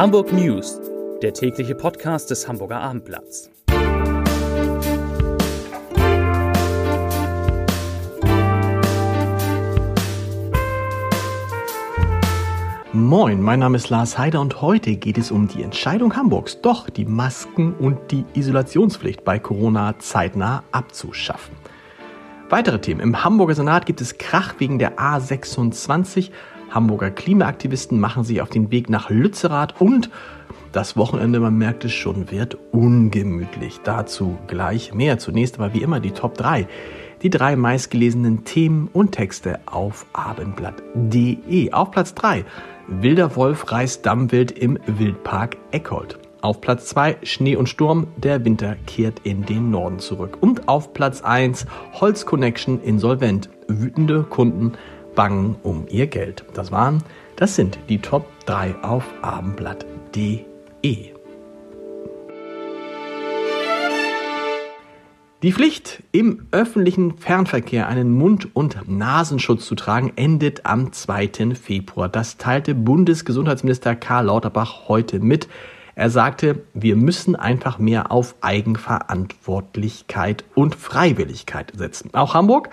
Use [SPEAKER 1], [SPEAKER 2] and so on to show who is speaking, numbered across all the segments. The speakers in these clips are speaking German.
[SPEAKER 1] Hamburg News, der tägliche Podcast des Hamburger Abendblatts.
[SPEAKER 2] Moin, mein Name ist Lars Heider und heute geht es um die Entscheidung Hamburgs, doch die Masken und die Isolationspflicht bei Corona zeitnah abzuschaffen. Weitere Themen. Im Hamburger Senat gibt es Krach wegen der A26. Hamburger Klimaaktivisten machen sich auf den Weg nach Lützerath und das Wochenende, man merkt es schon, wird ungemütlich. Dazu gleich mehr. Zunächst aber wie immer die Top 3. Die drei meistgelesenen Themen und Texte auf abendblatt.de. Auf Platz 3 Wilder Wolf reißt Dammwild im Wildpark Eckhold. Auf Platz 2 Schnee und Sturm, der Winter kehrt in den Norden zurück. Und auf Platz 1 Holz Connection insolvent. Wütende Kunden bangen um ihr Geld. Das waren, das sind die Top 3 auf abendblatt.de. Die Pflicht, im öffentlichen Fernverkehr einen Mund- und Nasenschutz zu tragen, endet am 2. Februar. Das teilte Bundesgesundheitsminister Karl Lauterbach heute mit. Er sagte, wir müssen einfach mehr auf Eigenverantwortlichkeit und Freiwilligkeit setzen. Auch Hamburg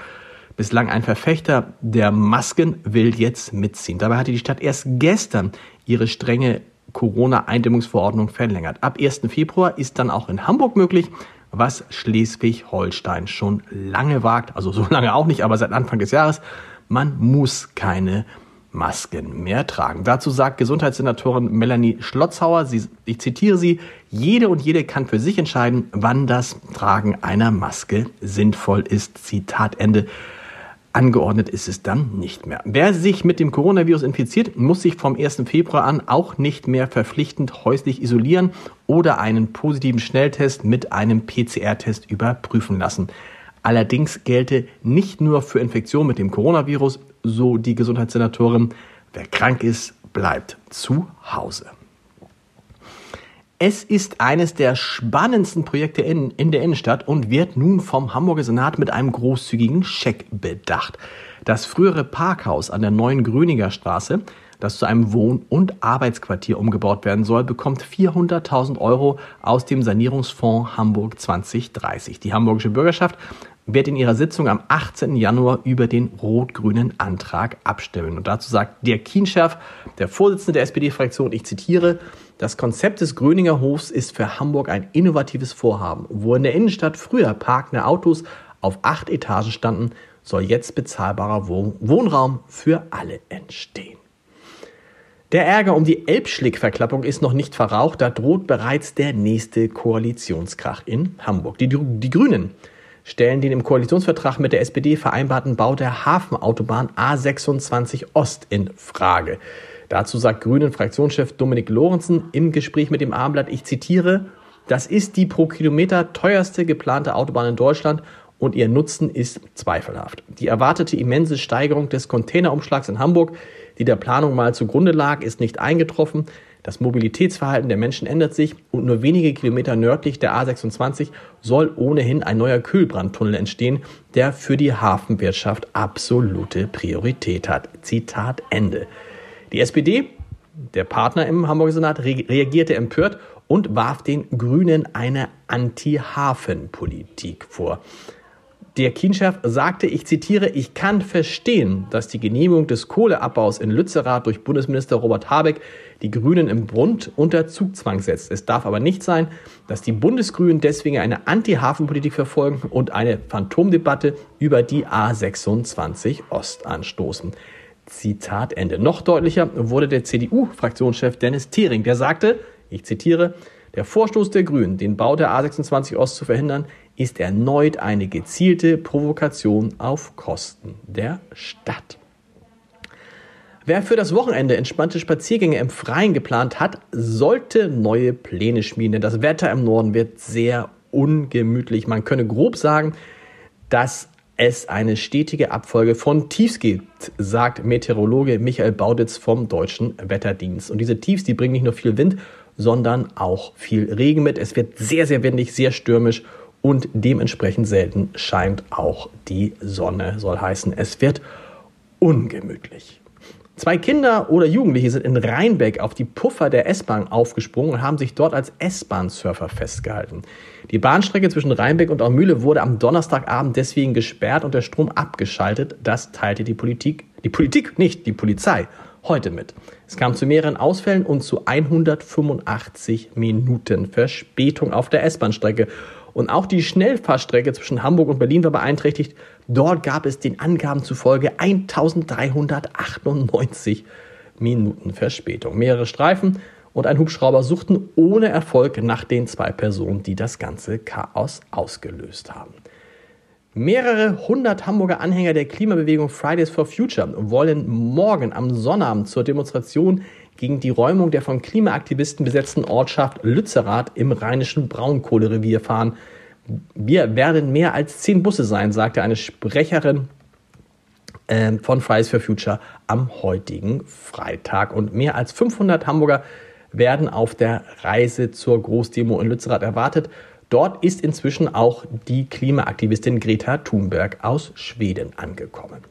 [SPEAKER 2] bislang ein Verfechter der Masken, will jetzt mitziehen. Dabei hatte die Stadt erst gestern ihre strenge Corona-Eindämmungsverordnung verlängert. Ab 1. Februar ist dann auch in Hamburg möglich, was Schleswig-Holstein schon lange wagt, also so lange auch nicht, aber seit Anfang des Jahres, man muss keine Masken mehr tragen. Dazu sagt Gesundheitssenatorin Melanie Schlotzhauer, sie, ich zitiere sie, jede und jede kann für sich entscheiden, wann das Tragen einer Maske sinnvoll ist. Zitat Ende. Angeordnet ist es dann nicht mehr. Wer sich mit dem Coronavirus infiziert, muss sich vom 1. Februar an auch nicht mehr verpflichtend häuslich isolieren oder einen positiven Schnelltest mit einem PCR-Test überprüfen lassen. Allerdings gelte nicht nur für Infektionen mit dem Coronavirus, so die Gesundheitssenatorin, wer krank ist, bleibt zu Hause. Es ist eines der spannendsten Projekte in, in der Innenstadt und wird nun vom Hamburger Senat mit einem großzügigen Scheck bedacht. Das frühere Parkhaus an der neuen Gröninger Straße, das zu einem Wohn- und Arbeitsquartier umgebaut werden soll, bekommt 400.000 Euro aus dem Sanierungsfonds Hamburg 2030. Die hamburgische Bürgerschaft wird in ihrer Sitzung am 18. Januar über den rot-grünen Antrag abstimmen. Und dazu sagt der Kienscherf, der Vorsitzende der SPD-Fraktion, ich zitiere, das Konzept des Gröninger Hofs ist für Hamburg ein innovatives Vorhaben. Wo in der Innenstadt früher parkende Autos auf acht Etagen standen, soll jetzt bezahlbarer Wohnraum für alle entstehen. Der Ärger um die Elbschlick-Verklappung ist noch nicht verraucht, da droht bereits der nächste Koalitionskrach in Hamburg. Die, die Grünen stellen den im Koalitionsvertrag mit der SPD vereinbarten Bau der Hafenautobahn A26 Ost in Frage. Dazu sagt Grünen Fraktionschef Dominik Lorenzen im Gespräch mit dem Abendblatt, ich zitiere, das ist die pro Kilometer teuerste geplante Autobahn in Deutschland und ihr Nutzen ist zweifelhaft. Die erwartete immense Steigerung des Containerumschlags in Hamburg, die der Planung mal zugrunde lag, ist nicht eingetroffen. Das Mobilitätsverhalten der Menschen ändert sich und nur wenige Kilometer nördlich der A26 soll ohnehin ein neuer Kühlbrandtunnel entstehen, der für die Hafenwirtschaft absolute Priorität hat. Zitat Ende. Die SPD, der Partner im Hamburger Senat, re reagierte empört und warf den Grünen eine Anti-Hafen-Politik vor. Der Kienchef sagte, ich zitiere, ich kann verstehen, dass die Genehmigung des Kohleabbaus in Lützerath durch Bundesminister Robert Habeck die Grünen im Bund unter Zugzwang setzt. Es darf aber nicht sein, dass die Bundesgrünen deswegen eine Anti-Hafen-Politik verfolgen und eine Phantomdebatte über die A26 Ost anstoßen. Zitat Ende. Noch deutlicher wurde der CDU-Fraktionschef Dennis Thering, der sagte, ich zitiere, der Vorstoß der Grünen, den Bau der A26 Ost zu verhindern, ist erneut eine gezielte Provokation auf Kosten der Stadt. Wer für das Wochenende entspannte Spaziergänge im Freien geplant hat, sollte neue Pläne schmieden, denn das Wetter im Norden wird sehr ungemütlich. Man könne grob sagen, dass es eine stetige Abfolge von Tiefs gibt, sagt Meteorologe Michael Bauditz vom Deutschen Wetterdienst. Und diese Tiefs, die bringen nicht nur viel Wind, sondern auch viel Regen mit. Es wird sehr, sehr windig, sehr stürmisch und dementsprechend selten scheint auch die Sonne. Soll heißen, es wird ungemütlich. Zwei Kinder oder Jugendliche sind in Rheinbeck auf die Puffer der S-Bahn aufgesprungen und haben sich dort als S-Bahn-Surfer festgehalten. Die Bahnstrecke zwischen Rheinbeck und Aumühle wurde am Donnerstagabend deswegen gesperrt und der Strom abgeschaltet. Das teilte die Politik, die Politik nicht, die Polizei, heute mit. Es kam zu mehreren Ausfällen und zu 185 Minuten Verspätung auf der S-Bahn-Strecke. Und auch die Schnellfahrstrecke zwischen Hamburg und Berlin war beeinträchtigt. Dort gab es den Angaben zufolge 1398 Minuten Verspätung. Mehrere Streifen und ein Hubschrauber suchten ohne Erfolg nach den zwei Personen, die das ganze Chaos ausgelöst haben. Mehrere hundert Hamburger Anhänger der Klimabewegung Fridays for Future wollen morgen am Sonnabend zur Demonstration gegen die Räumung der von Klimaaktivisten besetzten Ortschaft Lützerath im rheinischen Braunkohlerevier fahren. Wir werden mehr als zehn Busse sein, sagte eine Sprecherin äh, von Fridays for Future am heutigen Freitag. Und mehr als 500 Hamburger werden auf der Reise zur Großdemo in Lützerath erwartet. Dort ist inzwischen auch die Klimaaktivistin Greta Thunberg aus Schweden angekommen.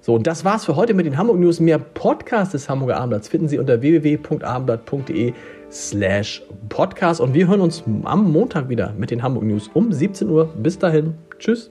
[SPEAKER 2] So, und das war's für heute mit den Hamburg News. Mehr Podcasts des Hamburger Abendblatts finden Sie unter www.abendblatt.de slash podcast. Und wir hören uns am Montag wieder mit den Hamburg News um 17 Uhr. Bis dahin. Tschüss.